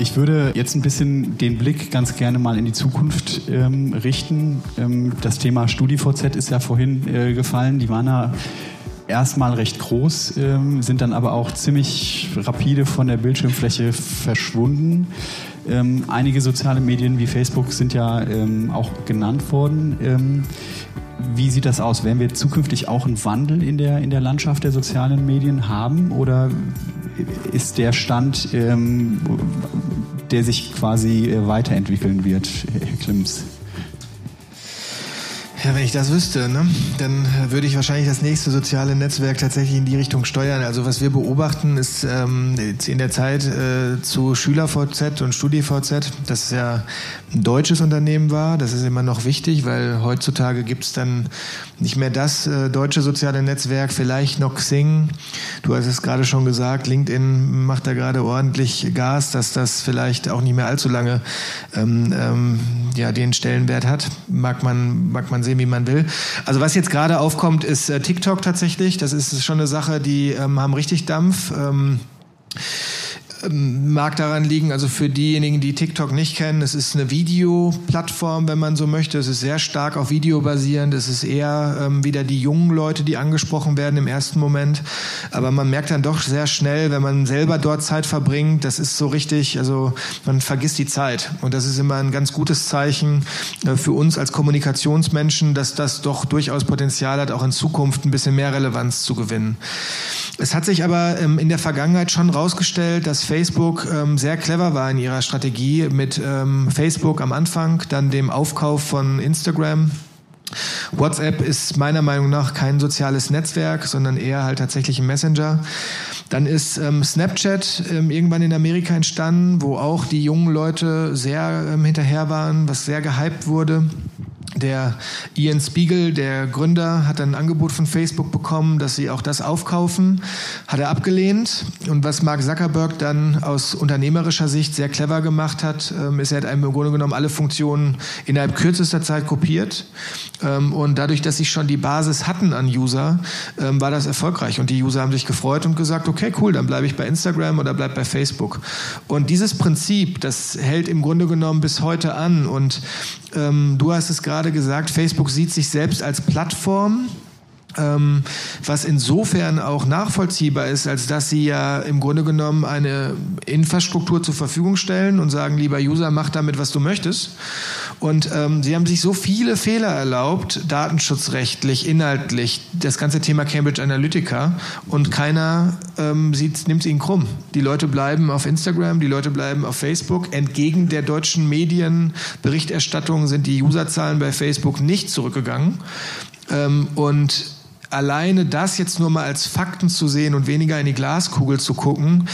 Ich würde jetzt ein bisschen den Blick ganz gerne mal in die Zukunft ähm, richten. Ähm, das Thema StudiVZ ist ja vorhin äh, gefallen. Die waren ja erstmal recht groß, ähm, sind dann aber auch ziemlich rapide von der Bildschirmfläche verschwunden. Ähm, einige soziale Medien wie Facebook sind ja ähm, auch genannt worden. Ähm, wie sieht das aus? Werden wir zukünftig auch einen Wandel in der, in der Landschaft der sozialen Medien haben oder ist der Stand, ähm, der sich quasi äh, weiterentwickeln wird, Herr Klimms? Ja, wenn ich das wüsste, ne, dann würde ich wahrscheinlich das nächste soziale Netzwerk tatsächlich in die Richtung steuern. Also was wir beobachten, ist ähm, in der Zeit äh, zu SchülerVZ und StudiVZ, das ja ein deutsches Unternehmen war. Das ist immer noch wichtig, weil heutzutage gibt es dann nicht mehr das äh, deutsche soziale Netzwerk, vielleicht noch Xing. Du hast es gerade schon gesagt, LinkedIn macht da gerade ordentlich Gas, dass das vielleicht auch nicht mehr allzu lange ähm, ähm, ja, den Stellenwert hat. Mag man, mag man sehen, wie man will. Also was jetzt gerade aufkommt, ist äh, TikTok tatsächlich. Das ist schon eine Sache, die ähm, haben richtig Dampf. Ähm, mag daran liegen, also für diejenigen, die TikTok nicht kennen, es ist eine Videoplattform, wenn man so möchte. Es ist sehr stark auf Video basierend. Es ist eher ähm, wieder die jungen Leute, die angesprochen werden im ersten Moment. Aber man merkt dann doch sehr schnell, wenn man selber dort Zeit verbringt, das ist so richtig, also man vergisst die Zeit. Und das ist immer ein ganz gutes Zeichen äh, für uns als Kommunikationsmenschen, dass das doch durchaus Potenzial hat, auch in Zukunft ein bisschen mehr Relevanz zu gewinnen. Es hat sich aber ähm, in der Vergangenheit schon rausgestellt, dass Facebook ähm, sehr clever war in ihrer Strategie mit ähm, Facebook am Anfang, dann dem Aufkauf von Instagram. WhatsApp ist meiner Meinung nach kein soziales Netzwerk, sondern eher halt tatsächlich ein Messenger. Dann ist ähm, Snapchat ähm, irgendwann in Amerika entstanden, wo auch die jungen Leute sehr ähm, hinterher waren, was sehr gehypt wurde. Der Ian Spiegel, der Gründer, hat ein Angebot von Facebook bekommen, dass sie auch das aufkaufen. Hat er abgelehnt. Und was Mark Zuckerberg dann aus unternehmerischer Sicht sehr clever gemacht hat, ähm, ist, er hat im Grunde genommen alle Funktionen innerhalb kürzester Zeit kopiert. Ähm, und dadurch, dass sie schon die Basis hatten an User, ähm, war das erfolgreich. Und die User haben sich gefreut und gesagt, okay, cool, dann bleibe ich bei Instagram oder bleibe bei Facebook. Und dieses Prinzip, das hält im Grunde genommen bis heute an. Und du hast es gerade gesagt, Facebook sieht sich selbst als Plattform ähm, was insofern auch nachvollziehbar ist, als dass sie ja im Grunde genommen eine Infrastruktur zur Verfügung stellen und sagen, lieber User, mach damit, was du möchtest. Und ähm, sie haben sich so viele Fehler erlaubt, datenschutzrechtlich, inhaltlich, das ganze Thema Cambridge Analytica und keiner ähm, nimmt ihnen krumm. Die Leute bleiben auf Instagram, die Leute bleiben auf Facebook. Entgegen der deutschen Medienberichterstattung sind die Userzahlen bei Facebook nicht zurückgegangen. Ähm, und alleine das jetzt nur mal als Fakten zu sehen und weniger in die Glaskugel zu gucken,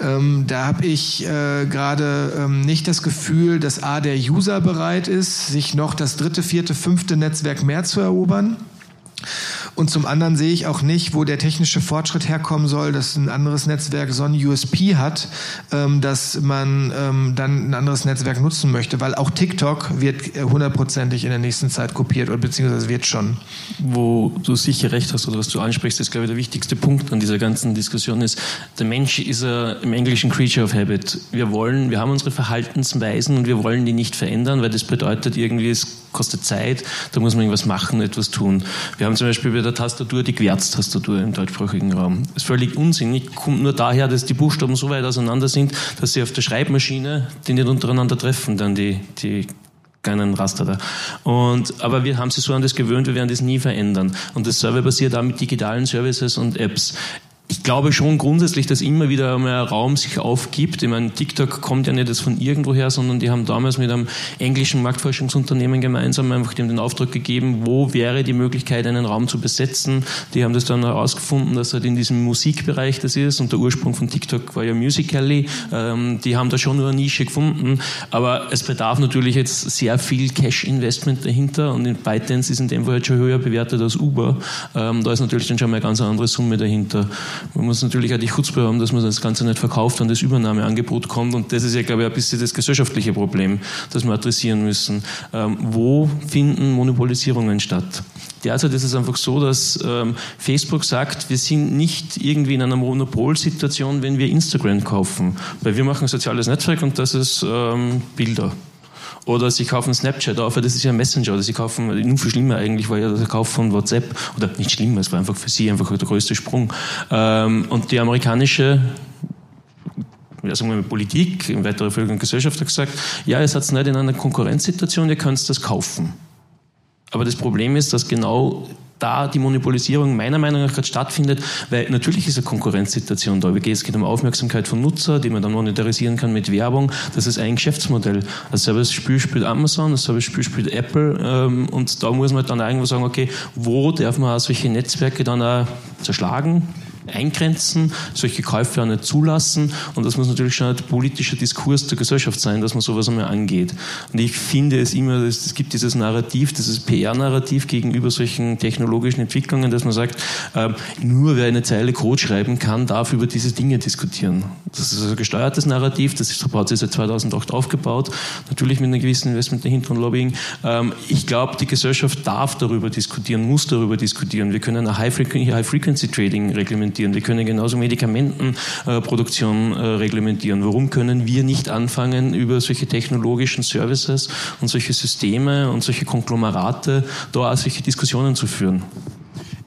ähm, da habe ich äh, gerade ähm, nicht das Gefühl, dass A, der User bereit ist, sich noch das dritte, vierte, fünfte Netzwerk mehr zu erobern. Und zum anderen sehe ich auch nicht, wo der technische Fortschritt herkommen soll, dass ein anderes Netzwerk so ein USP hat, ähm, dass man ähm, dann ein anderes Netzwerk nutzen möchte, weil auch TikTok wird äh, hundertprozentig in der nächsten Zeit kopiert oder beziehungsweise wird schon. Wo du sicher recht hast oder was du ansprichst, ist glaube ich der wichtigste Punkt an dieser ganzen Diskussion ist, der Mensch ist a, im Englischen Creature of Habit. Wir wollen, wir haben unsere Verhaltensweisen und wir wollen die nicht verändern, weil das bedeutet irgendwie, es kostet Zeit, da muss man irgendwas machen, etwas tun. Wir haben zum Beispiel bei der Tastatur die Querztastatur im deutschsprachigen Raum. Das ist völlig unsinnig, kommt nur daher, dass die Buchstaben so weit auseinander sind, dass sie auf der Schreibmaschine, die nicht untereinander treffen, dann die, die keinen Raster da. Und, aber wir haben sie so an das gewöhnt, wir werden das nie verändern. Und das Server basiert auch mit digitalen Services und Apps ich glaube schon grundsätzlich, dass immer wieder mehr Raum sich aufgibt. Ich meine, TikTok kommt ja nicht jetzt von irgendwoher, sondern die haben damals mit einem englischen Marktforschungsunternehmen gemeinsam einfach dem den Auftrag gegeben, wo wäre die Möglichkeit, einen Raum zu besetzen. Die haben das dann herausgefunden, dass halt in diesem Musikbereich das ist und der Ursprung von TikTok war ja Musical.ly. Ähm, die haben da schon nur eine Nische gefunden, aber es bedarf natürlich jetzt sehr viel Cash-Investment dahinter und in ByteDance ist in dem Fall halt schon höher bewertet als Uber. Ähm, da ist natürlich dann schon mal eine ganz andere Summe dahinter. Man muss natürlich auch die Chutzpe haben, dass man das Ganze nicht verkauft, wenn das Übernahmeangebot kommt. Und das ist ja, glaube ich, ein bisschen das gesellschaftliche Problem, das wir adressieren müssen. Ähm, wo finden Monopolisierungen statt? Derzeit ist es einfach so, dass ähm, Facebook sagt, wir sind nicht irgendwie in einer Monopolsituation, wenn wir Instagram kaufen, weil wir machen ein soziales Netzwerk und das ist ähm, Bilder. Oder sie kaufen Snapchat auf, das ist ja ein Messenger. Oder sie kaufen, nur viel schlimmer eigentlich war ja der Kauf von WhatsApp. Oder nicht schlimmer, es war einfach für sie einfach der größte Sprung. Ähm, und die amerikanische ja, sagen wir Politik, in weiterer Folge Gesellschaft hat gesagt, ja, ihr seid nicht in einer Konkurrenzsituation, ihr könnt das kaufen. Aber das Problem ist, dass genau da die Monopolisierung meiner Meinung nach gerade stattfindet, weil natürlich ist eine Konkurrenzsituation da. Es geht um Aufmerksamkeit von Nutzer, die man dann monetarisieren kann mit Werbung. Das ist ein Geschäftsmodell. Das Spiel spielt Amazon, das Spiel spielt Apple ähm, und da muss man dann irgendwo sagen, okay, wo darf man solche Netzwerke dann auch zerschlagen, eingrenzen, solche Käufe auch nicht zulassen. Und das muss natürlich schon ein politischer Diskurs der Gesellschaft sein, dass man sowas einmal angeht. Und ich finde es immer, es gibt dieses Narrativ, dieses PR-Narrativ gegenüber solchen technologischen Entwicklungen, dass man sagt, äh, nur wer eine Zeile Code schreiben kann, darf über diese Dinge diskutieren. Das ist ein gesteuertes Narrativ, das ist, hat sich seit 2008 aufgebaut, natürlich mit einem gewissen Investment dahinter und Lobbying. Ähm, ich glaube, die Gesellschaft darf darüber diskutieren, muss darüber diskutieren. Wir können ein High-Frequency-Trading reglementieren reglementieren. Wir können genauso Medikamentenproduktion äh, reglementieren. Warum können wir nicht anfangen, über solche technologischen Services und solche Systeme und solche Konglomerate da auch solche Diskussionen zu führen?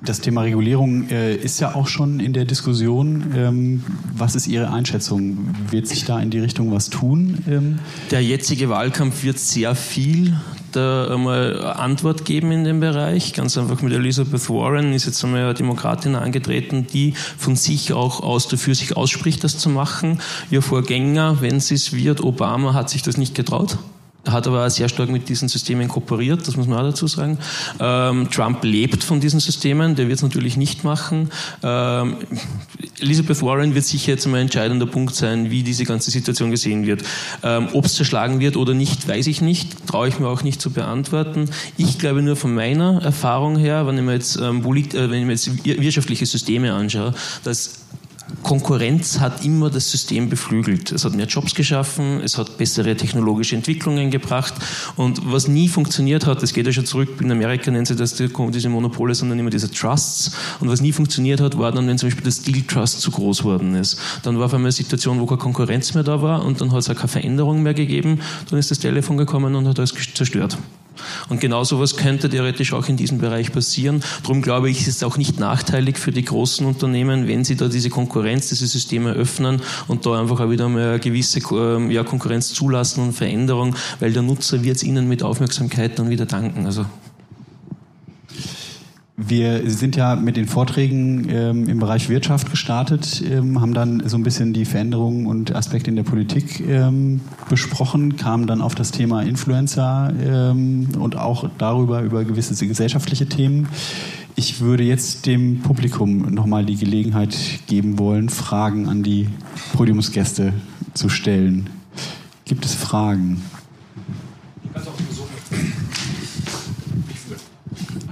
Das Thema Regulierung äh, ist ja auch schon in der Diskussion. Ähm, was ist Ihre Einschätzung? Wird sich da in die Richtung was tun? Ähm? Der jetzige Wahlkampf wird sehr viel da einmal Antwort geben in dem Bereich. Ganz einfach mit Elizabeth Warren ist jetzt einmal eine Demokratin angetreten, die von sich auch aus dafür sich ausspricht, das zu machen. Ihr Vorgänger, wenn sie es wird, Obama, hat sich das nicht getraut hat aber sehr stark mit diesen Systemen kooperiert, das muss man auch dazu sagen. Ähm, Trump lebt von diesen Systemen, der wird es natürlich nicht machen. Ähm, Elizabeth Warren wird sicher jetzt mal ein entscheidender Punkt sein, wie diese ganze Situation gesehen wird. Ähm, Ob es zerschlagen wird oder nicht, weiß ich nicht, traue ich mir auch nicht zu beantworten. Ich glaube nur von meiner Erfahrung her, wenn ich mir jetzt, ähm, äh, wenn ich mir jetzt wirtschaftliche Systeme anschaue, dass Konkurrenz hat immer das System beflügelt. Es hat mehr Jobs geschaffen, es hat bessere technologische Entwicklungen gebracht und was nie funktioniert hat, das geht ja schon zurück, in Amerika nennen sie das diese Monopole, sondern immer diese Trusts und was nie funktioniert hat, war dann, wenn zum Beispiel das Steel Trust zu groß worden ist. Dann war auf einmal eine Situation, wo keine Konkurrenz mehr da war und dann hat es auch keine Veränderung mehr gegeben, dann ist das Telefon gekommen und hat alles zerstört. Und genau sowas könnte theoretisch auch in diesem Bereich passieren. Darum glaube ich, ist es auch nicht nachteilig für die großen Unternehmen, wenn sie da diese Konkurrenz, diese Systeme öffnen und da einfach auch wieder eine gewisse ähm, ja, Konkurrenz zulassen und Veränderung, weil der Nutzer wird es ihnen mit Aufmerksamkeit dann wieder danken. Also wir sind ja mit den Vorträgen ähm, im Bereich Wirtschaft gestartet, ähm, haben dann so ein bisschen die Veränderungen und Aspekte in der Politik ähm, besprochen, kamen dann auf das Thema Influencer ähm, und auch darüber über gewisse gesellschaftliche Themen. Ich würde jetzt dem Publikum nochmal die Gelegenheit geben wollen, Fragen an die Podiumsgäste zu stellen. Gibt es Fragen?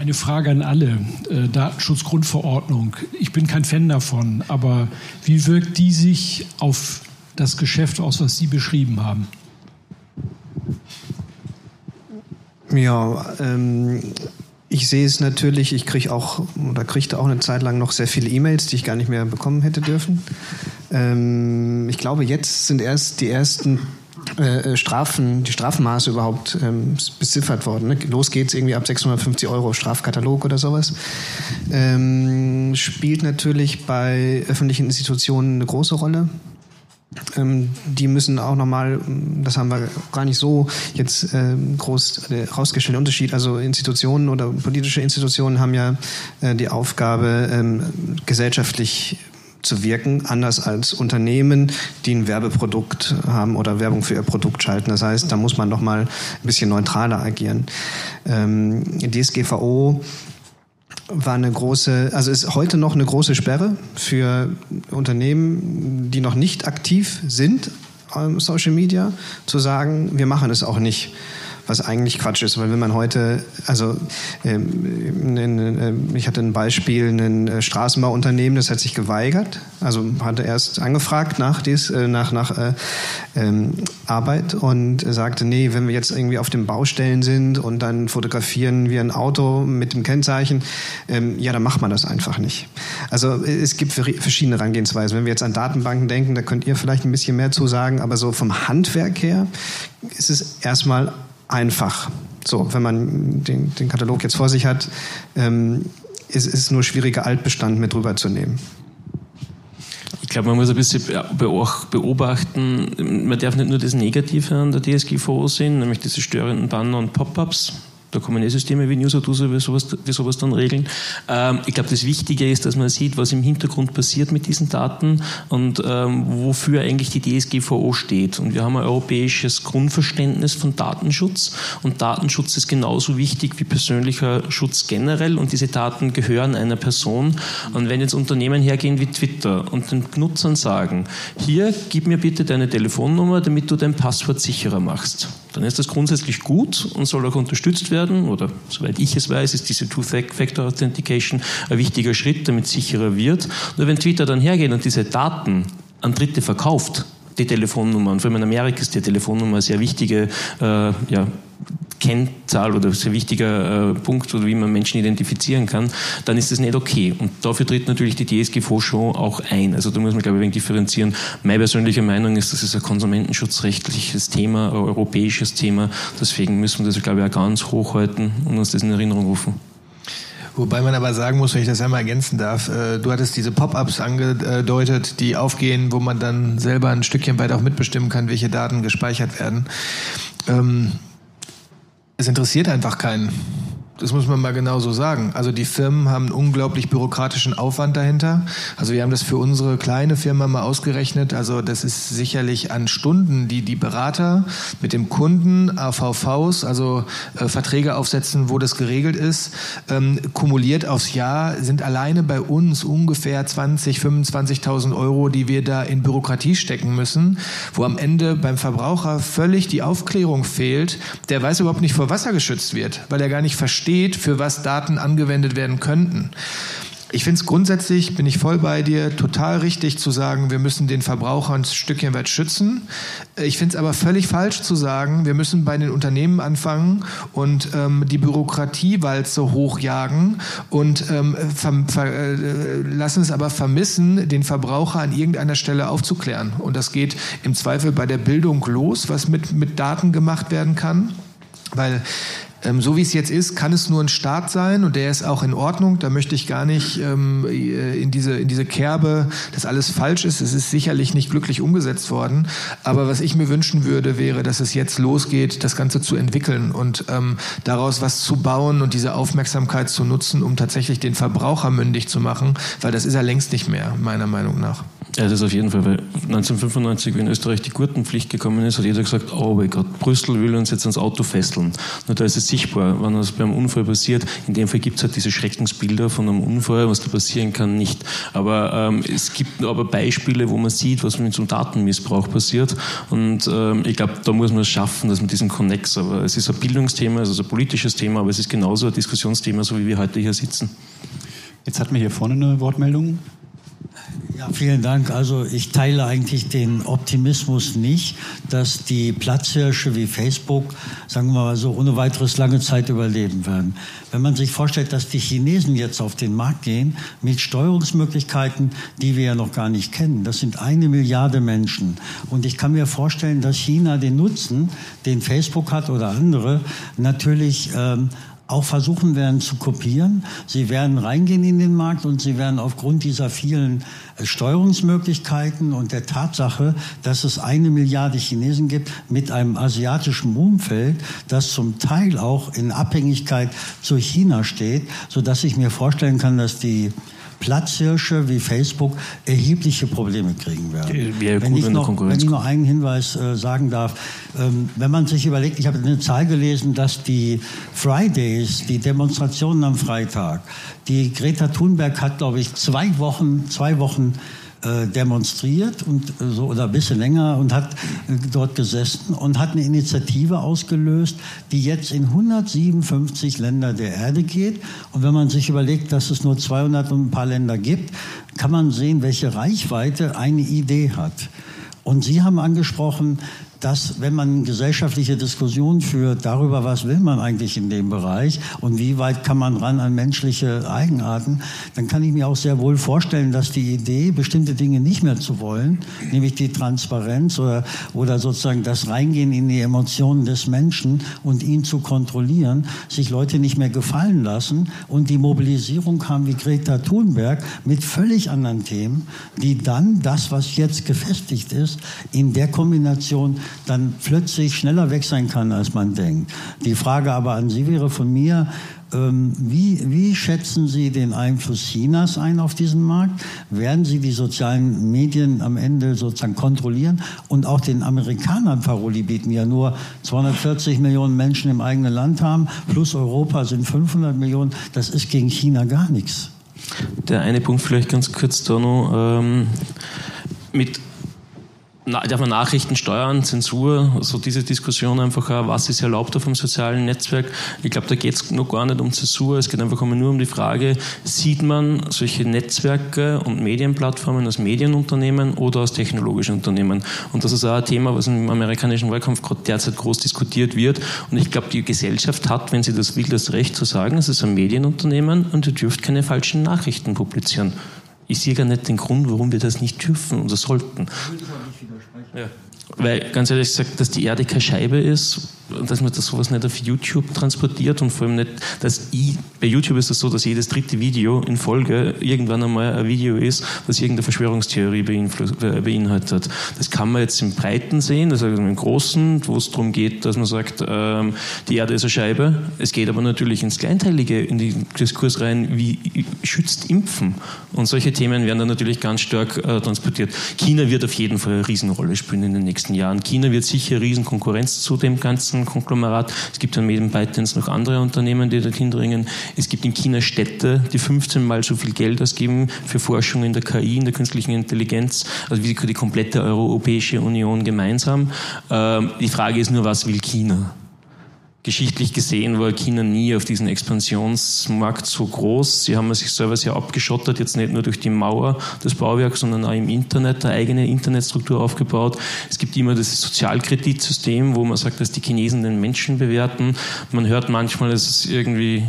Eine Frage an alle. Äh, Datenschutzgrundverordnung. Ich bin kein Fan davon, aber wie wirkt die sich auf das Geschäft aus, was Sie beschrieben haben? Ja, ähm, ich sehe es natürlich, ich kriege auch oder kriegte auch eine Zeit lang noch sehr viele E-Mails, die ich gar nicht mehr bekommen hätte dürfen. Ähm, ich glaube, jetzt sind erst die ersten äh, äh, Strafen, die Strafmaße überhaupt ähm, beziffert worden. Ne? Los geht's irgendwie ab 650 Euro Strafkatalog oder sowas. Ähm, spielt natürlich bei öffentlichen Institutionen eine große Rolle. Ähm, die müssen auch nochmal, das haben wir gar nicht so jetzt äh, groß äh, rausgestellt, Unterschied. Also Institutionen oder politische Institutionen haben ja äh, die Aufgabe, ähm, gesellschaftlich zu wirken, anders als Unternehmen, die ein Werbeprodukt haben oder Werbung für ihr Produkt schalten. Das heißt, da muss man noch mal ein bisschen neutraler agieren. Ähm, DSGVO war eine große, also ist heute noch eine große Sperre für Unternehmen, die noch nicht aktiv sind, Social Media, zu sagen, wir machen es auch nicht was eigentlich Quatsch ist, weil wenn man heute, also ähm, äh, ich hatte ein Beispiel, ein äh, Straßenbauunternehmen, das hat sich geweigert, also hatte erst angefragt nach, dies, äh, nach, nach äh, ähm, Arbeit und sagte, nee, wenn wir jetzt irgendwie auf den Baustellen sind und dann fotografieren wir ein Auto mit dem Kennzeichen, ähm, ja, dann macht man das einfach nicht. Also es gibt verschiedene Herangehensweisen. Wenn wir jetzt an Datenbanken denken, da könnt ihr vielleicht ein bisschen mehr zu sagen, aber so vom Handwerk her ist es erstmal einfach. So, wenn man den, den Katalog jetzt vor sich hat, ähm, ist es nur schwieriger, Altbestand mit rüberzunehmen. Ich glaube, man muss ein bisschen beobachten, man darf nicht nur das Negative an der DSGVO sehen, nämlich diese störenden Banner und Pop-ups, da kommen eh Systeme wie NewsAduser, wie sowas, wie sowas dann regeln. Ähm, ich glaube, das Wichtige ist, dass man sieht, was im Hintergrund passiert mit diesen Daten und ähm, wofür eigentlich die DSGVO steht. Und wir haben ein europäisches Grundverständnis von Datenschutz und Datenschutz ist genauso wichtig wie persönlicher Schutz generell und diese Daten gehören einer Person. Und wenn jetzt Unternehmen hergehen wie Twitter und den Nutzern sagen, hier, gib mir bitte deine Telefonnummer, damit du dein Passwort sicherer machst, dann ist das grundsätzlich gut und soll auch unterstützt werden oder soweit ich es weiß, ist diese Two-Factor Authentication ein wichtiger Schritt, damit sicherer wird. Nur wenn Twitter dann hergeht und diese Daten an Dritte verkauft, die Telefonnummer, und vor allem in Amerika ist die Telefonnummer eine sehr wichtige äh, ja, Kennzahl oder sehr wichtiger äh, Punkt, oder wie man Menschen identifizieren kann, dann ist das nicht okay. Und dafür tritt natürlich die DSGVO schon auch ein. Also da muss man, glaube ich, ein wenig differenzieren. Meine persönliche Meinung ist, das ist ein konsumentenschutzrechtliches Thema, ein europäisches Thema. Deswegen müssen wir das, glaube ich, auch ganz hochhalten und uns das in Erinnerung rufen. Wobei man aber sagen muss, wenn ich das einmal ergänzen darf, äh, du hattest diese Pop-ups angedeutet, die aufgehen, wo man dann selber ein Stückchen weit auch mitbestimmen kann, welche Daten gespeichert werden. Ähm, es interessiert einfach keinen. Das muss man mal genau so sagen. Also die Firmen haben einen unglaublich bürokratischen Aufwand dahinter. Also wir haben das für unsere kleine Firma mal ausgerechnet. Also das ist sicherlich an Stunden, die die Berater mit dem Kunden AVVs, also äh, Verträge aufsetzen, wo das geregelt ist, ähm, kumuliert aufs Jahr sind alleine bei uns ungefähr 20, 25.000 Euro, die wir da in Bürokratie stecken müssen, wo am Ende beim Verbraucher völlig die Aufklärung fehlt. Der weiß überhaupt nicht, vor Wasser geschützt wird, weil er gar nicht versteht, steht, für was Daten angewendet werden könnten. Ich finde es grundsätzlich, bin ich voll bei dir, total richtig zu sagen, wir müssen den Verbraucher ein Stückchen weit schützen. Ich finde es aber völlig falsch zu sagen, wir müssen bei den Unternehmen anfangen und ähm, die Bürokratiewalze hochjagen und ähm, äh, lassen es aber vermissen, den Verbraucher an irgendeiner Stelle aufzuklären. Und das geht im Zweifel bei der Bildung los, was mit, mit Daten gemacht werden kann. Weil ähm, so wie es jetzt ist, kann es nur ein Start sein und der ist auch in Ordnung. Da möchte ich gar nicht ähm, äh, in, diese, in diese Kerbe, dass alles falsch ist. Es ist sicherlich nicht glücklich umgesetzt worden. Aber was ich mir wünschen würde, wäre, dass es jetzt losgeht, das Ganze zu entwickeln und ähm, daraus was zu bauen und diese Aufmerksamkeit zu nutzen, um tatsächlich den Verbraucher mündig zu machen, weil das ist er längst nicht mehr, meiner Meinung nach. Ja, das auf jeden Fall, weil 1995, wie in Österreich die Gurtenpflicht gekommen ist, hat jeder gesagt, oh mein Gott, Brüssel will uns jetzt ans Auto fesseln. Nur da ist es sichtbar, wenn das beim Unfall passiert. In dem Fall gibt es halt diese Schreckensbilder von einem Unfall, was da passieren kann, nicht. Aber ähm, es gibt aber Beispiele, wo man sieht, was mit so einem Datenmissbrauch passiert. Und ähm, ich glaube, da muss man es schaffen, dass man diesen Connex, aber es ist ein Bildungsthema, es ist ein politisches Thema, aber es ist genauso ein Diskussionsthema, so wie wir heute hier sitzen. Jetzt hatten wir hier vorne eine Wortmeldung. Ja, vielen Dank. Also ich teile eigentlich den Optimismus nicht, dass die Platzhirsche wie Facebook, sagen wir mal so, ohne weiteres lange Zeit überleben werden. Wenn man sich vorstellt, dass die Chinesen jetzt auf den Markt gehen mit Steuerungsmöglichkeiten, die wir ja noch gar nicht kennen, das sind eine Milliarde Menschen. Und ich kann mir vorstellen, dass China den Nutzen, den Facebook hat oder andere, natürlich ähm, auch versuchen werden zu kopieren. Sie werden reingehen in den Markt und sie werden aufgrund dieser vielen äh, Steuerungsmöglichkeiten und der Tatsache, dass es eine Milliarde Chinesen gibt mit einem asiatischen Umfeld, das zum Teil auch in Abhängigkeit zu China steht, so dass ich mir vorstellen kann, dass die Platzhirsche wie Facebook erhebliche Probleme kriegen werden. Wenn ich, noch, wenn ich noch einen Hinweis äh, sagen darf, ähm, wenn man sich überlegt, ich habe eine Zahl gelesen, dass die Fridays, die Demonstrationen am Freitag, die Greta Thunberg hat, glaube ich, zwei Wochen, zwei Wochen demonstriert und äh, so oder ein bisschen länger und hat äh, dort gesessen und hat eine Initiative ausgelöst, die jetzt in 157 Länder der Erde geht. Und wenn man sich überlegt, dass es nur 200 und ein paar Länder gibt, kann man sehen, welche Reichweite eine Idee hat. Und Sie haben angesprochen, dass wenn man gesellschaftliche Diskussionen führt darüber, was will man eigentlich in dem Bereich und wie weit kann man ran an menschliche Eigenarten, dann kann ich mir auch sehr wohl vorstellen, dass die Idee, bestimmte Dinge nicht mehr zu wollen, nämlich die Transparenz oder, oder sozusagen das Reingehen in die Emotionen des Menschen und ihn zu kontrollieren, sich Leute nicht mehr gefallen lassen und die Mobilisierung haben wie Greta Thunberg mit völlig anderen Themen, die dann das, was jetzt gefestigt ist, in der Kombination dann plötzlich schneller weg sein kann, als man denkt. Die Frage aber an Sie wäre von mir, ähm, wie, wie, schätzen Sie den Einfluss Chinas ein auf diesen Markt? Werden Sie die sozialen Medien am Ende sozusagen kontrollieren? Und auch den Amerikanern Paroli bieten ja nur 240 Millionen Menschen im eigenen Land haben, plus Europa sind 500 Millionen. Das ist gegen China gar nichts. Der eine Punkt vielleicht ganz kurz da noch. Ähm, mit darf man Nachrichten steuern, Zensur, so diese Diskussion einfach, was ist erlaubt auf dem sozialen Netzwerk. Ich glaube, da geht es noch gar nicht um Zensur, es geht einfach nur um die Frage, sieht man solche Netzwerke und Medienplattformen als Medienunternehmen oder als technologische Unternehmen? Und das ist auch ein Thema, was im amerikanischen Wahlkampf derzeit groß diskutiert wird. Und ich glaube, die Gesellschaft hat, wenn sie das will, das Recht zu sagen, es ist ein Medienunternehmen und ihr dürft keine falschen Nachrichten publizieren. Ich sehe gar nicht den Grund, warum wir das nicht dürfen oder sollten. Ja. Weil ganz ehrlich gesagt, dass die Erde keine Scheibe ist, dass man das sowas nicht auf YouTube transportiert und vor allem nicht, dass ich, bei YouTube ist es das so, dass jedes dritte Video in Folge irgendwann einmal ein Video ist, das irgendeine Verschwörungstheorie beinhaltet. Das kann man jetzt im Breiten sehen, also im Großen, wo es darum geht, dass man sagt, ähm, die Erde ist eine Scheibe. Es geht aber natürlich ins Kleinteilige, in den Diskurs rein, wie schützt Impfen? Und solche Themen werden dann natürlich ganz stark äh, transportiert. China wird auf jeden Fall eine Riesenrolle spielen in den nächsten Jahren. China wird sicher Riesenkonkurrenz zu dem ganzen Konglomerat. Es gibt dann neben ByteDance noch andere Unternehmen, die dorthin dringen. Es gibt in China Städte, die 15 mal so viel Geld ausgeben für Forschung in der KI, in der künstlichen Intelligenz, also wie die komplette Europäische Union gemeinsam. Ähm, die Frage ist nur, was will China? Geschichtlich gesehen war China nie auf diesem Expansionsmarkt so groß. Sie haben sich selber sehr abgeschottet, jetzt nicht nur durch die Mauer des Bauwerks, sondern auch im Internet, eine eigene Internetstruktur aufgebaut. Es gibt immer das Sozialkreditsystem, wo man sagt, dass die Chinesen den Menschen bewerten. Man hört manchmal, es ist irgendwie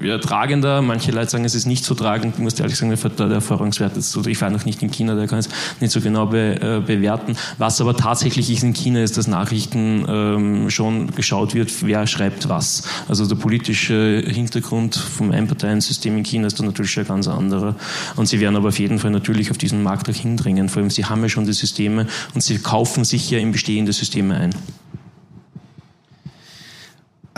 ja, tragender. Manche Leute sagen, es ist nicht so tragend. Ich muss ehrlich sagen, der Erfahrungswert ist so. Ich war noch nicht in China, der kann es nicht so genau be, äh, bewerten. Was aber tatsächlich ist in China, ist, dass Nachrichten ähm, schon geschaut wird, wer schreibt was. Also der politische Hintergrund vom Einparteiensystem in China ist dann natürlich ein ganz anderer. Und sie werden aber auf jeden Fall natürlich auf diesen Markt auch hindringen. Vor allem, sie haben ja schon die Systeme und sie kaufen sich ja in bestehende Systeme ein.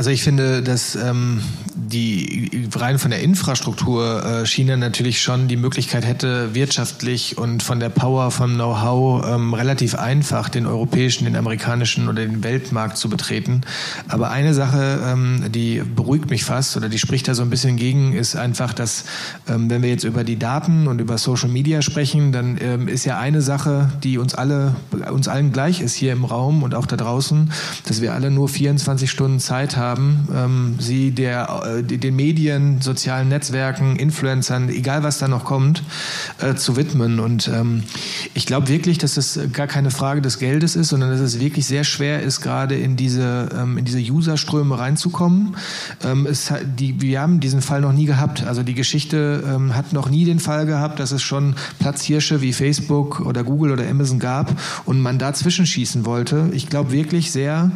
Also ich finde, dass ähm, die rein von der Infrastruktur äh, China natürlich schon die Möglichkeit hätte, wirtschaftlich und von der Power, vom Know-how ähm, relativ einfach den europäischen, den amerikanischen oder den Weltmarkt zu betreten. Aber eine Sache, ähm, die beruhigt mich fast oder die spricht da so ein bisschen gegen, ist einfach, dass ähm, wenn wir jetzt über die Daten und über Social Media sprechen, dann ähm, ist ja eine Sache, die uns alle, uns allen gleich ist hier im Raum und auch da draußen, dass wir alle nur 24 Stunden Zeit haben haben, ähm, sie der, äh, den Medien, sozialen Netzwerken, Influencern, egal was da noch kommt, äh, zu widmen. Und ähm, ich glaube wirklich, dass es gar keine Frage des Geldes ist, sondern dass es wirklich sehr schwer ist, gerade in diese, ähm, in diese Userströme reinzukommen. Ähm, es, die, wir haben diesen Fall noch nie gehabt. Also die Geschichte ähm, hat noch nie den Fall gehabt, dass es schon Platzhirsche wie Facebook oder Google oder Amazon gab und man dazwischen schießen wollte. Ich glaube wirklich sehr,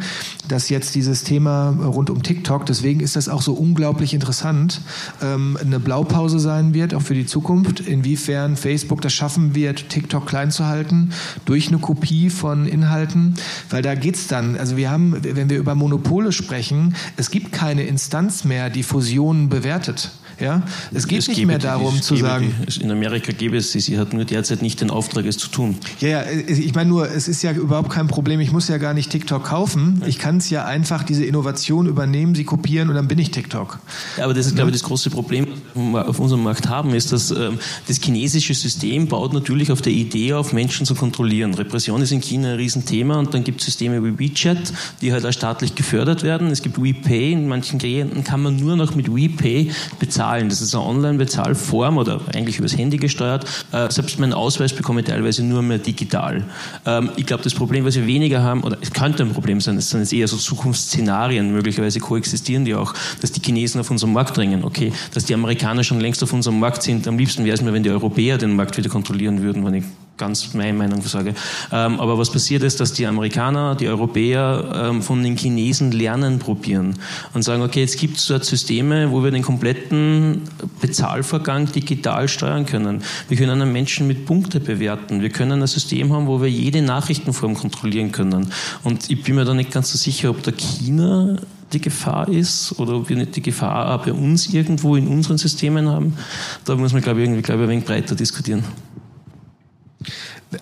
dass jetzt dieses Thema rund um TikTok, deswegen ist das auch so unglaublich interessant, ähm, eine Blaupause sein wird, auch für die Zukunft, inwiefern Facebook das schaffen wird, TikTok klein zu halten, durch eine Kopie von Inhalten, weil da geht es dann, also wir haben, wenn wir über Monopole sprechen, es gibt keine Instanz mehr, die Fusionen bewertet. Ja, es geht es nicht mehr darum die, zu sagen. Die, in Amerika gäbe es sie, sie hat nur derzeit nicht den Auftrag, es zu tun. Ja, ja, ich meine nur, es ist ja überhaupt kein Problem. Ich muss ja gar nicht TikTok kaufen. Ich kann es ja einfach diese Innovation übernehmen, sie kopieren und dann bin ich TikTok. Ja, aber das ist, glaube ich, das große Problem, was wir auf unserem Markt haben, ist, dass ähm, das chinesische System baut natürlich auf der Idee auf, Menschen zu kontrollieren. Repression ist in China ein Riesenthema und dann gibt es Systeme wie WeChat, die halt auch staatlich gefördert werden. Es gibt WePay, in manchen Klienten kann man nur noch mit WePay bezahlen. Das ist eine Online-Bezahlform oder eigentlich übers Handy gesteuert. Äh, selbst meinen Ausweis bekomme ich teilweise nur mehr digital. Ähm, ich glaube, das Problem, was wir weniger haben, oder es könnte ein Problem sein, es sind jetzt eher so Zukunftsszenarien, möglicherweise koexistieren die auch, dass die Chinesen auf unseren Markt dringen. Okay, dass die Amerikaner schon längst auf unserem Markt sind. Am liebsten wäre es mir, wenn die Europäer den Markt wieder kontrollieren würden, wenn ich ganz meine Meinung sage. Ähm, aber was passiert ist, dass die Amerikaner, die Europäer ähm, von den Chinesen lernen probieren und sagen, okay, jetzt gibt es dort Systeme, wo wir den kompletten Bezahlvorgang digital steuern können. Wir können einen Menschen mit Punkte bewerten. Wir können ein System haben, wo wir jede Nachrichtenform kontrollieren können. Und ich bin mir da nicht ganz so sicher, ob da China die Gefahr ist oder ob wir nicht die Gefahr auch bei uns irgendwo in unseren Systemen haben. Da muss man, glaube ich, irgendwie glaube ich, ein wenig breiter diskutieren.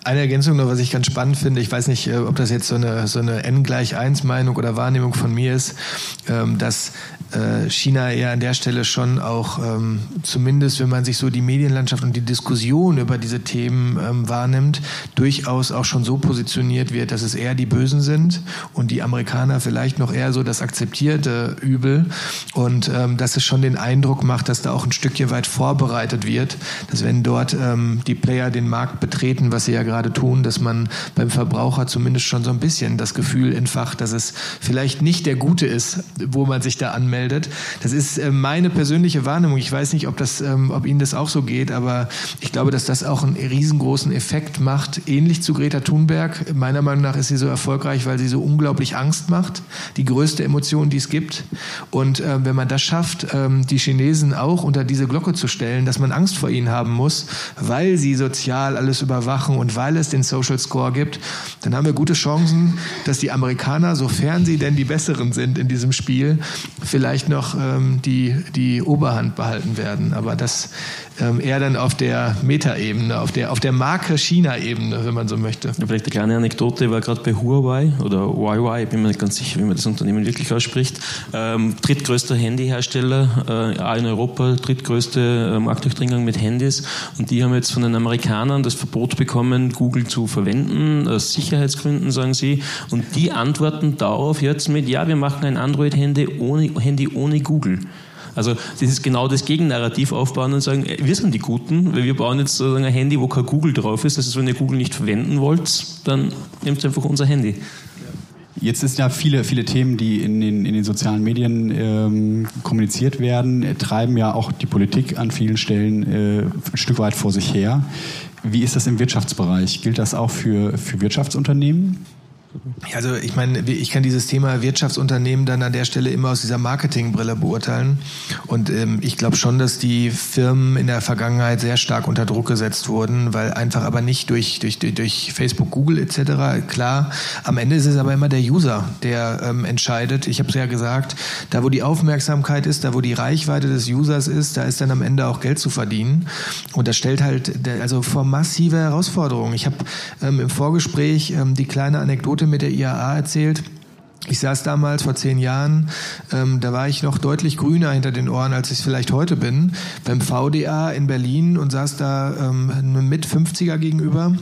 Eine Ergänzung noch, was ich ganz spannend finde, ich weiß nicht, äh, ob das jetzt so eine, so eine N gleich 1 Meinung oder Wahrnehmung von mir ist, ähm, dass China eher an der Stelle schon auch, ähm, zumindest wenn man sich so die Medienlandschaft und die Diskussion über diese Themen ähm, wahrnimmt, durchaus auch schon so positioniert wird, dass es eher die Bösen sind und die Amerikaner vielleicht noch eher so das akzeptierte Übel. Und ähm, dass es schon den Eindruck macht, dass da auch ein Stückchen weit vorbereitet wird, dass wenn dort ähm, die Player den Markt betreten, was sie ja gerade tun, dass man beim Verbraucher zumindest schon so ein bisschen das Gefühl entfacht, dass es vielleicht nicht der Gute ist, wo man sich da anmeldet anmeldet. Das ist äh, meine persönliche Wahrnehmung. Ich weiß nicht, ob, das, ähm, ob Ihnen das auch so geht, aber ich glaube, dass das auch einen riesengroßen Effekt macht, ähnlich zu Greta Thunberg. Meiner Meinung nach ist sie so erfolgreich, weil sie so unglaublich Angst macht, die größte Emotion, die es gibt. Und äh, wenn man das schafft, ähm, die Chinesen auch unter diese Glocke zu stellen, dass man Angst vor ihnen haben muss, weil sie sozial alles überwachen und weil es den Social Score gibt, dann haben wir gute Chancen, dass die Amerikaner, sofern sie denn die Besseren sind in diesem Spiel, vielleicht vielleicht noch ähm, die, die Oberhand behalten werden. Aber das ähm, eher dann auf der Metaebene, auf der, auf der Marke China-Ebene, wenn man so möchte. Vielleicht eine kleine Anekdote, war gerade bei Huawei oder Huawei, ich bin mir nicht ganz sicher, wie man das Unternehmen wirklich ausspricht. Ähm, drittgrößter Handyhersteller äh, in Europa, drittgrößte äh, Marktdurchdringung mit Handys. Und die haben jetzt von den Amerikanern das Verbot bekommen, Google zu verwenden, aus Sicherheitsgründen, sagen sie. Und die antworten darauf jetzt mit, ja, wir machen ein Android-Handy ohne, Handy ohne Google. Also das ist genau das Gegennarrativ aufbauen und sagen, wir sind die Guten, weil wir bauen jetzt sozusagen ein Handy, wo kein Google drauf ist. Das heißt, wenn ihr Google nicht verwenden wollt, dann nehmt einfach unser Handy. Jetzt ist ja viele, viele Themen, die in den, in den sozialen Medien ähm, kommuniziert werden, treiben ja auch die Politik an vielen Stellen äh, ein Stück weit vor sich her. Wie ist das im Wirtschaftsbereich? Gilt das auch für, für Wirtschaftsunternehmen? Also ich meine, ich kann dieses Thema Wirtschaftsunternehmen dann an der Stelle immer aus dieser Marketingbrille beurteilen. Und ähm, ich glaube schon, dass die Firmen in der Vergangenheit sehr stark unter Druck gesetzt wurden, weil einfach aber nicht durch, durch, durch Facebook, Google etc. Klar, am Ende ist es aber immer der User, der ähm, entscheidet. Ich habe es ja gesagt, da wo die Aufmerksamkeit ist, da wo die Reichweite des Users ist, da ist dann am Ende auch Geld zu verdienen. Und das stellt halt also vor massive Herausforderungen. Ich habe ähm, im Vorgespräch ähm, die kleine Anekdote mit der IAA erzählt. Ich saß damals vor zehn Jahren, ähm, da war ich noch deutlich grüner hinter den Ohren, als ich es vielleicht heute bin, beim VDA in Berlin und saß da ähm, mit 50er gegenüber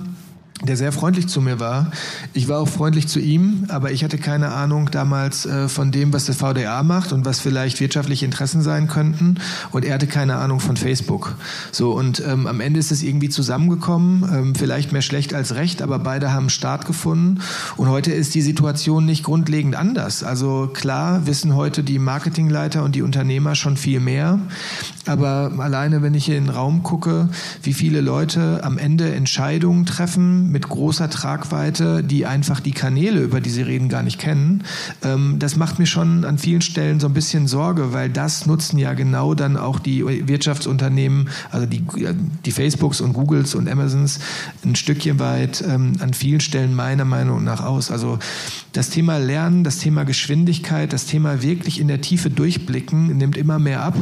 der sehr freundlich zu mir war. Ich war auch freundlich zu ihm, aber ich hatte keine Ahnung damals äh, von dem, was der VDA macht und was vielleicht wirtschaftliche Interessen sein könnten. Und er hatte keine Ahnung von Facebook. So und ähm, am Ende ist es irgendwie zusammengekommen, ähm, vielleicht mehr schlecht als recht, aber beide haben Start gefunden. Und heute ist die Situation nicht grundlegend anders. Also klar wissen heute die Marketingleiter und die Unternehmer schon viel mehr, aber alleine, wenn ich hier in den Raum gucke, wie viele Leute am Ende Entscheidungen treffen Mit großer Tragweite, die einfach die Kanäle, über die sie reden, gar nicht kennen. Ähm, das macht mir schon an vielen Stellen so ein bisschen Sorge, weil das nutzen ja genau dann auch die Wirtschaftsunternehmen, also die, die Facebooks und Googles und Amazons ein Stückchen weit ähm, an vielen Stellen meiner Meinung nach aus. Also das Thema Lernen, das Thema Geschwindigkeit, das Thema wirklich in der Tiefe durchblicken nimmt immer mehr ab.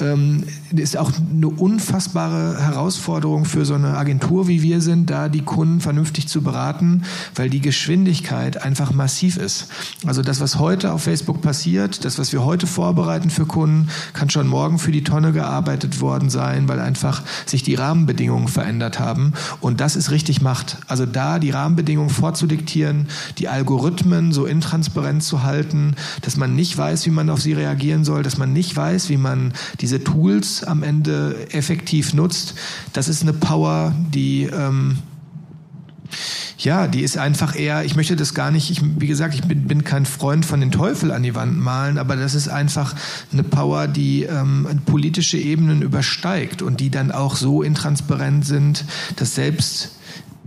Ähm, ist auch eine unfassbare Herausforderung für so eine Agentur wie wir sind, da die Kunden vernünftig zu beraten, weil die Geschwindigkeit einfach massiv ist. Also das, was heute auf Facebook passiert, das, was wir heute vorbereiten für Kunden, kann schon morgen für die Tonne gearbeitet worden sein, weil einfach sich die Rahmenbedingungen verändert haben. Und das ist richtig Macht. Also da die Rahmenbedingungen vorzudiktieren, die Algorithmen so intransparent zu halten, dass man nicht weiß, wie man auf sie reagieren soll, dass man nicht weiß, wie man diese Tools am Ende effektiv nutzt, das ist eine Power, die ähm, ja, die ist einfach eher, ich möchte das gar nicht, ich, wie gesagt, ich bin, bin kein Freund von den Teufel an die Wand malen, aber das ist einfach eine Power, die ähm, politische Ebenen übersteigt und die dann auch so intransparent sind, dass selbst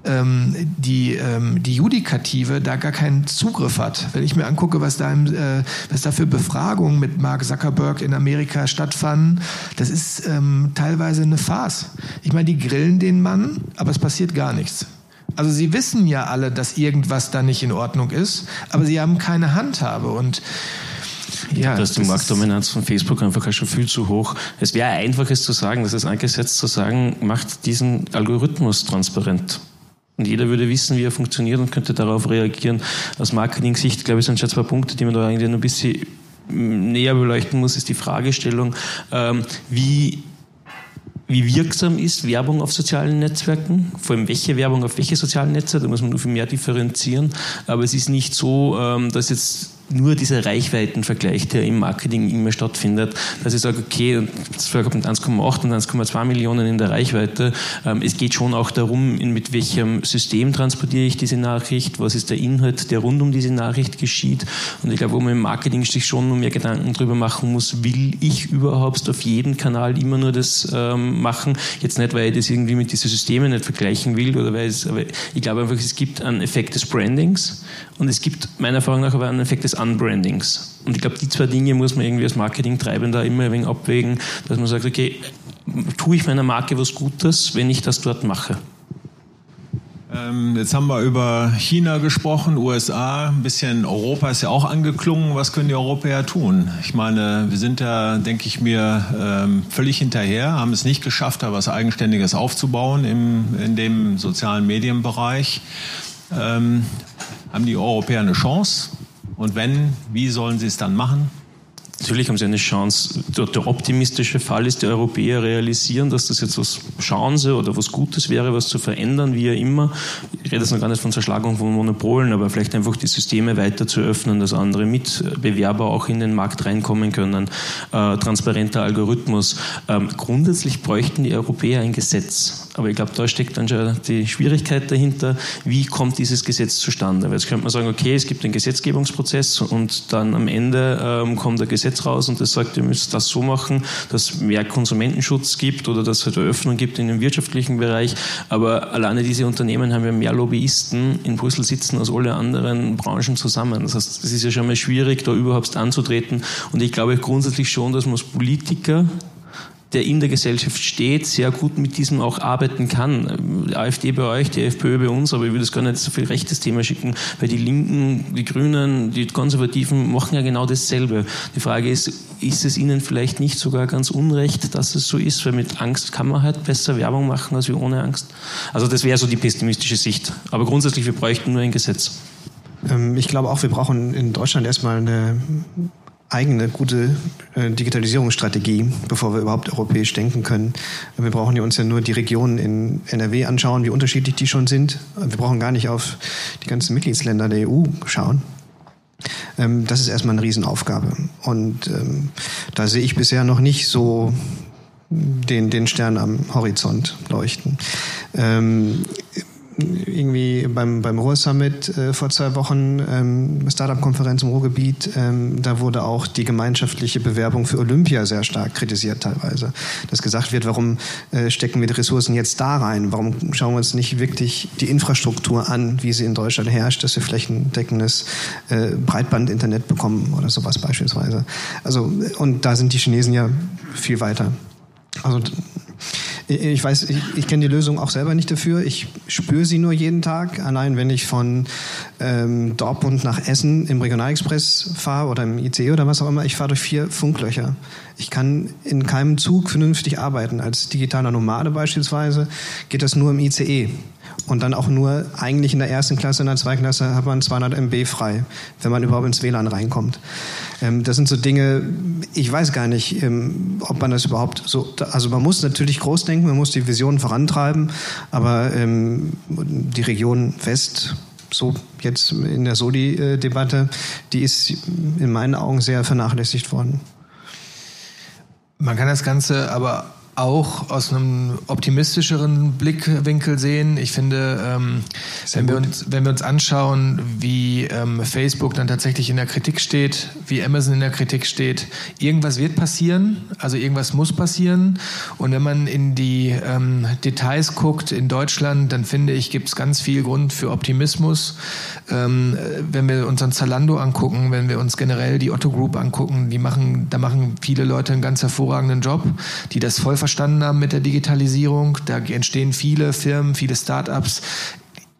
ähm, die, ähm, die Judikative da gar keinen Zugriff hat. Wenn ich mir angucke, was da, im, äh, was da für Befragungen mit Mark Zuckerberg in Amerika stattfanden, das ist ähm, teilweise eine Farce. Ich meine, die grillen den Mann, aber es passiert gar nichts. Also sie wissen ja alle, dass irgendwas da nicht in Ordnung ist, aber sie haben keine Handhabe und ja, da ist die Marktdominanz von Facebook einfach schon viel zu hoch. Es wäre einfach, es zu sagen, das ist eingesetzt zu sagen, macht diesen Algorithmus transparent. Und jeder würde wissen, wie er funktioniert und könnte darauf reagieren. Aus Marketing-Sicht, glaube ich, sind schon zwei Punkte, die man da eigentlich noch ein bisschen näher beleuchten muss, ist die Fragestellung, ähm, wie wie wirksam ist Werbung auf sozialen Netzwerken, vor allem welche Werbung auf welche sozialen Netze, da muss man nur viel mehr differenzieren, aber es ist nicht so, ähm, dass jetzt nur dieser Reichweitenvergleich, der im Marketing immer stattfindet, dass ich sage, okay, vorher mit 1,8 und 1,2 Millionen in der Reichweite. Ähm, es geht schon auch darum, mit welchem System transportiere ich diese Nachricht, was ist der Inhalt, der rund um diese Nachricht geschieht. Und ich glaube, wo man im Marketing sich schon mehr Gedanken darüber machen muss, will ich überhaupt auf jedem Kanal immer nur das ähm, machen? Jetzt nicht, weil ich das irgendwie mit diesen Systemen nicht vergleichen will oder weil es, aber ich glaube einfach, es gibt einen Effekt des Brandings und es gibt meiner Erfahrung nach aber einen Effekt des Unbrandings. Und ich glaube, die zwei Dinge muss man irgendwie als Marketing-Treibender immer ein wenig abwägen, dass man sagt, okay, tue ich meiner Marke was Gutes, wenn ich das dort mache? Ähm, jetzt haben wir über China gesprochen, USA, ein bisschen Europa ist ja auch angeklungen. Was können die Europäer tun? Ich meine, wir sind da, denke ich mir, ähm, völlig hinterher, haben es nicht geschafft, da was Eigenständiges aufzubauen im, in dem sozialen Medienbereich. Ähm, haben die Europäer eine Chance? Und wenn, wie sollen sie es dann machen? Natürlich haben sie eine Chance. Der, optimistische Fall ist, die Europäer realisieren, dass das jetzt was Chance oder was Gutes wäre, was zu verändern, wie ja immer. Ich rede jetzt noch gar nicht von Zerschlagung von Monopolen, aber vielleicht einfach die Systeme weiter zu öffnen, dass andere Mitbewerber auch in den Markt reinkommen können. Äh, transparenter Algorithmus. Ähm, grundsätzlich bräuchten die Europäer ein Gesetz. Aber ich glaube, da steckt dann schon die Schwierigkeit dahinter. Wie kommt dieses Gesetz zustande? Weil jetzt könnte man sagen, okay, es gibt einen Gesetzgebungsprozess und dann am Ende ähm, kommt der Gesetz Gesetz raus und das sagt, ihr müsst das so machen, dass es mehr Konsumentenschutz gibt oder dass es halt Öffnung gibt in dem wirtschaftlichen Bereich. Aber alleine diese Unternehmen haben ja mehr Lobbyisten in Brüssel sitzen als alle anderen Branchen zusammen. Das heißt, es ist ja schon mal schwierig, da überhaupt anzutreten. Und ich glaube grundsätzlich schon, dass man als Politiker der in der Gesellschaft steht, sehr gut mit diesem auch arbeiten kann. Die AfD bei euch, die FPÖ bei uns, aber ich würde es gar nicht so viel rechtes Thema schicken, weil die Linken, die Grünen, die Konservativen machen ja genau dasselbe. Die Frage ist, ist es ihnen vielleicht nicht sogar ganz unrecht, dass es so ist, weil mit Angst kann man halt besser Werbung machen als wie ohne Angst. Also das wäre so die pessimistische Sicht. Aber grundsätzlich, wir bräuchten nur ein Gesetz. Ähm, ich glaube auch, wir brauchen in Deutschland erstmal eine eigene gute äh, Digitalisierungsstrategie, bevor wir überhaupt europäisch denken können. Wir brauchen ja uns ja nur die Regionen in NRW anschauen, wie unterschiedlich die schon sind. Wir brauchen gar nicht auf die ganzen Mitgliedsländer der EU schauen. Ähm, das ist erstmal eine Riesenaufgabe. Und ähm, da sehe ich bisher noch nicht so den, den Stern am Horizont leuchten. Ähm, irgendwie beim, beim Ruhr Summit äh, vor zwei Wochen, ähm, Startup-Konferenz im Ruhrgebiet, ähm, da wurde auch die gemeinschaftliche Bewerbung für Olympia sehr stark kritisiert teilweise. Dass gesagt wird, warum äh, stecken wir die Ressourcen jetzt da rein? Warum schauen wir uns nicht wirklich die Infrastruktur an, wie sie in Deutschland herrscht, dass wir flächendeckendes äh, Breitband-Internet bekommen oder sowas beispielsweise. Also, und da sind die Chinesen ja viel weiter. Also ich weiß, ich, ich kenne die Lösung auch selber nicht dafür. Ich spüre sie nur jeden Tag. Allein wenn ich von ähm, Dortmund nach Essen im Regionalexpress fahre oder im ICE oder was auch immer, ich fahre durch vier Funklöcher. Ich kann in keinem Zug vernünftig arbeiten. Als digitaler Nomade beispielsweise geht das nur im ICE. Und dann auch nur eigentlich in der ersten Klasse, in der zweiten Klasse hat man 200 MB frei, wenn man überhaupt ins WLAN reinkommt. Ähm, das sind so Dinge, ich weiß gar nicht, ähm, ob man das überhaupt so, also man muss natürlich groß denken, man muss die Vision vorantreiben, aber ähm, die Region West, so jetzt in der Soli-Debatte, die ist in meinen Augen sehr vernachlässigt worden. Man kann das Ganze aber auch aus einem optimistischeren Blickwinkel sehen. Ich finde, ähm, wenn, wir uns, wenn wir uns anschauen, wie ähm, Facebook dann tatsächlich in der Kritik steht, wie Amazon in der Kritik steht, irgendwas wird passieren, also irgendwas muss passieren. Und wenn man in die ähm, Details guckt in Deutschland, dann finde ich, gibt es ganz viel Grund für Optimismus. Ähm, wenn wir uns an Zalando angucken, wenn wir uns generell die Otto Group angucken, die machen, da machen viele Leute einen ganz hervorragenden Job, die das voll verstanden haben mit der Digitalisierung. Da entstehen viele Firmen, viele Start-ups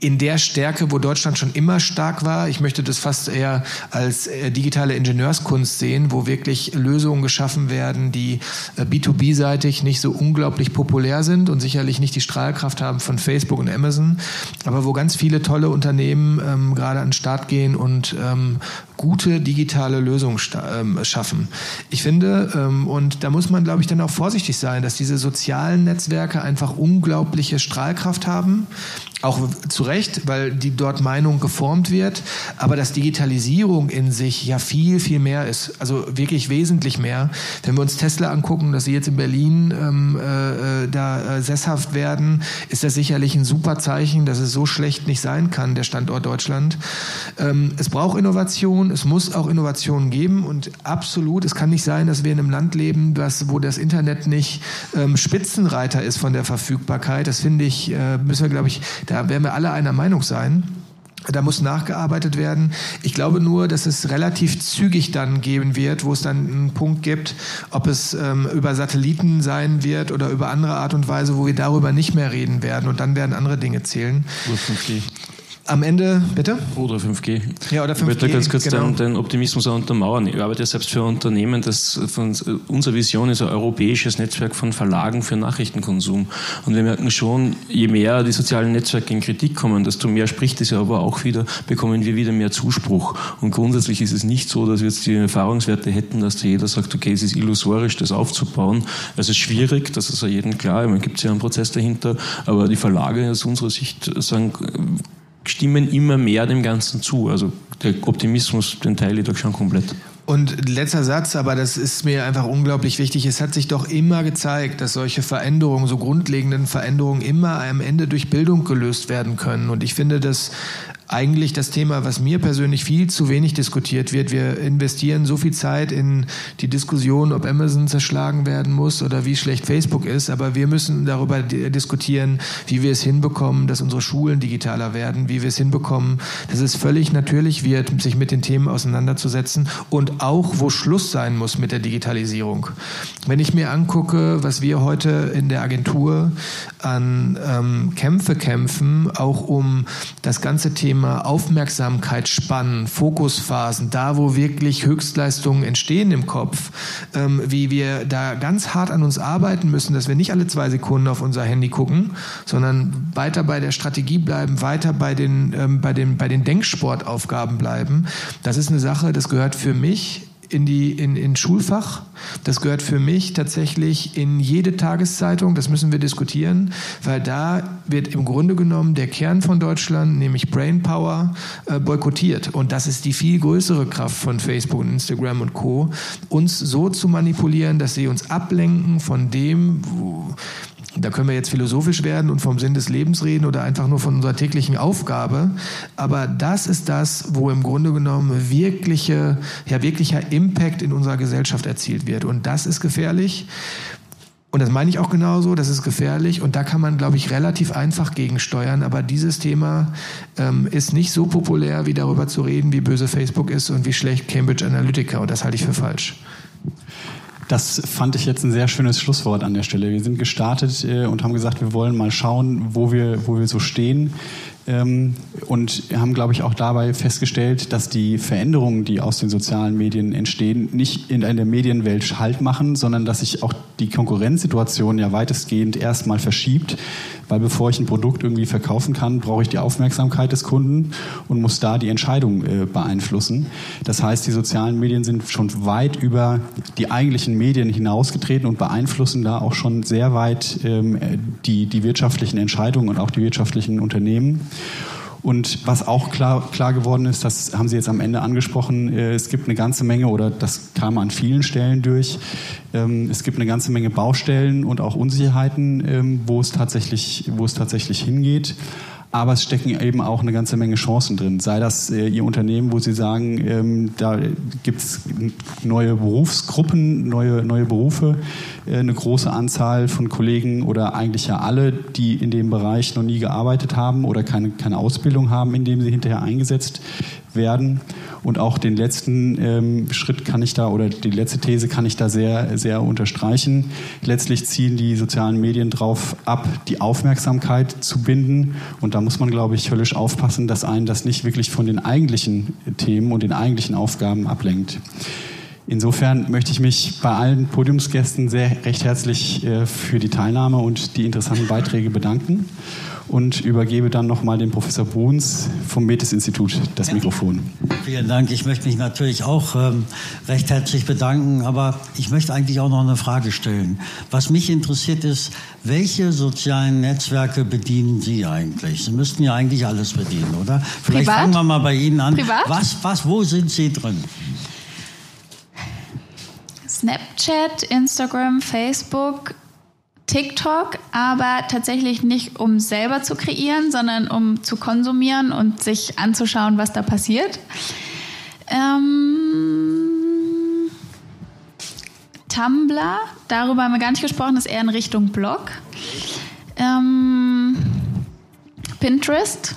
in der Stärke, wo Deutschland schon immer stark war. Ich möchte das fast eher als äh, digitale Ingenieurskunst sehen, wo wirklich Lösungen geschaffen werden, die äh, B2B-seitig nicht so unglaublich populär sind und sicherlich nicht die Strahlkraft haben von Facebook und Amazon, aber wo ganz viele tolle Unternehmen ähm, gerade an den Start gehen und ähm, gute digitale Lösungen ähm, schaffen. Ich finde, ähm, und da muss man, glaube ich, dann auch vorsichtig sein, dass diese sozialen Netzwerke einfach unglaubliche Strahlkraft haben auch zu Recht, weil die dort Meinung geformt wird, aber dass Digitalisierung in sich ja viel, viel mehr ist, also wirklich wesentlich mehr. Wenn wir uns Tesla angucken, dass sie jetzt in Berlin ähm, äh, da äh, sesshaft werden, ist das sicherlich ein super Zeichen, dass es so schlecht nicht sein kann, der Standort Deutschland. Ähm, es braucht Innovation, es muss auch Innovation geben und absolut, es kann nicht sein, dass wir in einem Land leben, das, wo das Internet nicht ähm, Spitzenreiter ist von der Verfügbarkeit. Das finde ich, äh, müssen wir, glaube ich, da werden wir alle einer Meinung sein. Da muss nachgearbeitet werden. Ich glaube nur, dass es relativ zügig dann geben wird, wo es dann einen Punkt gibt, ob es ähm, über Satelliten sein wird oder über andere Art und Weise, wo wir darüber nicht mehr reden werden. Und dann werden andere Dinge zählen. 5G am Ende, bitte? Oder 5G. Ja, oder 5G. Ich möchte ganz kurz genau. den, den, Optimismus auch untermauern. Ich arbeite ja selbst für Unternehmen, das von, unsere Vision ist ein europäisches Netzwerk von Verlagen für Nachrichtenkonsum. Und wir merken schon, je mehr die sozialen Netzwerke in Kritik kommen, desto mehr spricht es ja aber auch wieder, bekommen wir wieder mehr Zuspruch. Und grundsätzlich ist es nicht so, dass wir jetzt die Erfahrungswerte hätten, dass da jeder sagt, okay, es ist illusorisch, das aufzubauen. Es ist schwierig, das ist ja jedem klar, man gibt ja einen Prozess dahinter, aber die Verlage aus unserer Sicht sagen, stimmen immer mehr dem Ganzen zu. Also der Optimismus, den teile ich doch schon komplett. Und letzter Satz, aber das ist mir einfach unglaublich wichtig. Es hat sich doch immer gezeigt, dass solche Veränderungen, so grundlegenden Veränderungen immer am Ende durch Bildung gelöst werden können. Und ich finde, dass eigentlich das Thema, was mir persönlich viel zu wenig diskutiert wird. Wir investieren so viel Zeit in die Diskussion, ob Amazon zerschlagen werden muss oder wie schlecht Facebook ist, aber wir müssen darüber diskutieren, wie wir es hinbekommen, dass unsere Schulen digitaler werden, wie wir es hinbekommen, dass es völlig natürlich wird, sich mit den Themen auseinanderzusetzen und auch, wo Schluss sein muss mit der Digitalisierung. Wenn ich mir angucke, was wir heute in der Agentur an ähm, Kämpfe kämpfen, auch um das ganze Thema Thema Aufmerksamkeitsspannen, Fokusphasen, da wo wirklich Höchstleistungen entstehen im Kopf, ähm, wie wir da ganz hart an uns arbeiten müssen, dass wir nicht alle zwei Sekunden auf unser Handy gucken, sondern weiter bei der Strategie bleiben, weiter bei den, ähm, bei den, bei den Denksportaufgaben bleiben. Das ist eine Sache, das gehört für mich in die in, in Schulfach. Das gehört für mich tatsächlich in jede Tageszeitung. Das müssen wir diskutieren, weil da wird im Grunde genommen der Kern von Deutschland, nämlich Brainpower, äh, boykottiert. Und das ist die viel größere Kraft von Facebook und Instagram und Co. Uns so zu manipulieren, dass sie uns ablenken von dem, wo, da können wir jetzt philosophisch werden und vom Sinn des Lebens reden oder einfach nur von unserer täglichen Aufgabe. Aber das ist das, wo im Grunde genommen wirkliche, ja, wirklicher Impact in unserer Gesellschaft erzielt wird. Und das ist gefährlich. Und das meine ich auch genauso, das ist gefährlich und da kann man, glaube ich, relativ einfach gegensteuern. Aber dieses Thema ähm, ist nicht so populär, wie darüber zu reden, wie böse Facebook ist und wie schlecht Cambridge Analytica. Und das halte ich für falsch. Das fand ich jetzt ein sehr schönes Schlusswort an der Stelle. Wir sind gestartet äh, und haben gesagt, wir wollen mal schauen, wo wir, wo wir so stehen. Ähm, und haben, glaube ich, auch dabei festgestellt, dass die Veränderungen, die aus den sozialen Medien entstehen, nicht in der Medienwelt Halt machen, sondern dass sich auch die Konkurrenzsituation ja weitestgehend erstmal verschiebt, weil bevor ich ein Produkt irgendwie verkaufen kann, brauche ich die Aufmerksamkeit des Kunden und muss da die Entscheidung äh, beeinflussen. Das heißt, die sozialen Medien sind schon weit über die eigentlichen Medien hinausgetreten und beeinflussen da auch schon sehr weit ähm, die, die wirtschaftlichen Entscheidungen und auch die wirtschaftlichen Unternehmen. Und was auch klar, klar geworden ist, das haben Sie jetzt am Ende angesprochen, äh, es gibt eine ganze Menge, oder das kam an vielen Stellen durch, ähm, es gibt eine ganze Menge Baustellen und auch Unsicherheiten, ähm, wo es tatsächlich, wo es tatsächlich hingeht aber es stecken eben auch eine ganze Menge Chancen drin. Sei das äh, Ihr Unternehmen, wo Sie sagen, ähm, da gibt es neue Berufsgruppen, neue, neue Berufe, äh, eine große Anzahl von Kollegen oder eigentlich ja alle, die in dem Bereich noch nie gearbeitet haben oder keine, keine Ausbildung haben, in dem sie hinterher eingesetzt werden. Und auch den letzten ähm, Schritt kann ich da oder die letzte These kann ich da sehr, sehr unterstreichen. Letztlich ziehen die sozialen Medien drauf ab, die Aufmerksamkeit zu binden. Und da muss man, glaube ich, höllisch aufpassen, dass einen das nicht wirklich von den eigentlichen Themen und den eigentlichen Aufgaben ablenkt. Insofern möchte ich mich bei allen Podiumsgästen sehr recht herzlich äh, für die Teilnahme und die interessanten Beiträge bedanken und übergebe dann nochmal dem Professor Bruns vom Metis-Institut das Mikrofon. Vielen Dank. Ich möchte mich natürlich auch ähm, recht herzlich bedanken, aber ich möchte eigentlich auch noch eine Frage stellen. Was mich interessiert ist, welche sozialen Netzwerke bedienen Sie eigentlich? Sie müssten ja eigentlich alles bedienen, oder? Vielleicht Privat? fangen wir mal bei Ihnen an. Privat? Was, was, wo sind Sie drin? Snapchat, Instagram, Facebook, TikTok, aber tatsächlich nicht um selber zu kreieren, sondern um zu konsumieren und sich anzuschauen, was da passiert. Ähm, Tumblr, darüber haben wir gar nicht gesprochen, ist eher in Richtung Blog. Ähm, Pinterest.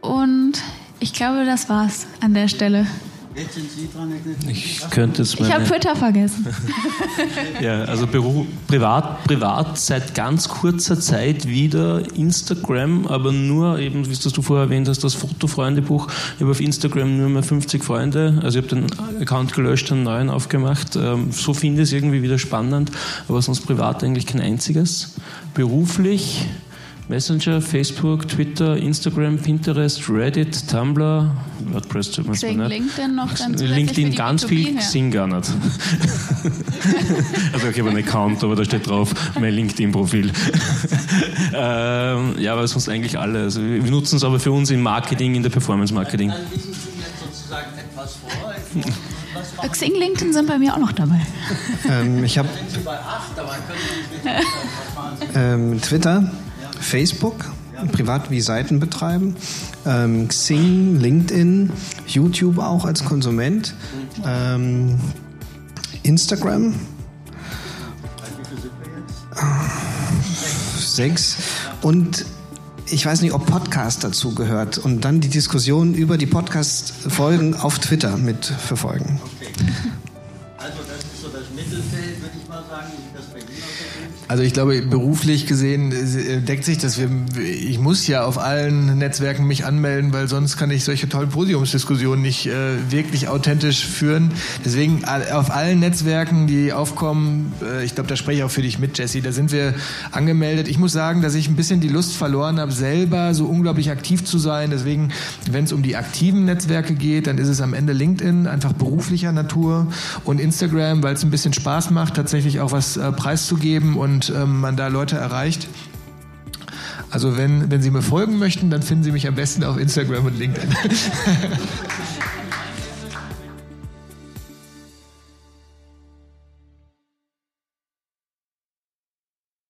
Und ich glaube, das war's an der Stelle. Jetzt sind Sie dran. Ich könnte es Ich habe Twitter vergessen. Ja, also Beruf, privat, privat seit ganz kurzer Zeit wieder Instagram, aber nur eben, wie du vorher erwähnt hast, das Fotofreundebuch. Ich habe auf Instagram nur mehr 50 Freunde. Also ich habe den Account gelöscht, einen neuen aufgemacht. Ähm, So finde ich es irgendwie wieder spannend, aber sonst privat eigentlich kein einziges. Beruflich Messenger, Facebook, Twitter, Instagram, Pinterest, Reddit, Tumblr, WordPress tut man Xing, nicht. LinkedIn noch dann zusätzlich LinkedIn ganz B2B viel. Xing gar nicht. also ich habe einen Account, aber da steht drauf, mein LinkedIn-Profil. ähm, ja, aber sonst eigentlich alle. Also wir nutzen es aber für uns im Marketing, in der Performance-Marketing. Dann lesen Sie jetzt sozusagen etwas vor. Xing, LinkedIn sind bei mir auch noch dabei. Ähm, ich habe ähm, Twitter, Facebook, privat wie Seiten betreiben, ähm, Xing, LinkedIn, YouTube auch als Konsument, ähm, Instagram. Sechs. Und ich weiß nicht, ob Podcast dazu gehört. Und dann die Diskussion über die Podcast-Folgen auf Twitter mit Also ich glaube, beruflich gesehen äh, deckt sich das. Ich muss ja auf allen Netzwerken mich anmelden, weil sonst kann ich solche tollen Podiumsdiskussionen nicht äh, wirklich authentisch führen. Deswegen auf allen Netzwerken, die aufkommen, äh, ich glaube, da spreche ich auch für dich mit, Jesse, da sind wir angemeldet. Ich muss sagen, dass ich ein bisschen die Lust verloren habe, selber so unglaublich aktiv zu sein. Deswegen, wenn es um die aktiven Netzwerke geht, dann ist es am Ende LinkedIn, einfach beruflicher Natur und Instagram, weil es ein bisschen Spaß macht, tatsächlich auch was preiszugeben und ähm, man da Leute erreicht. Also wenn, wenn Sie mir folgen möchten, dann finden Sie mich am besten auf Instagram und LinkedIn.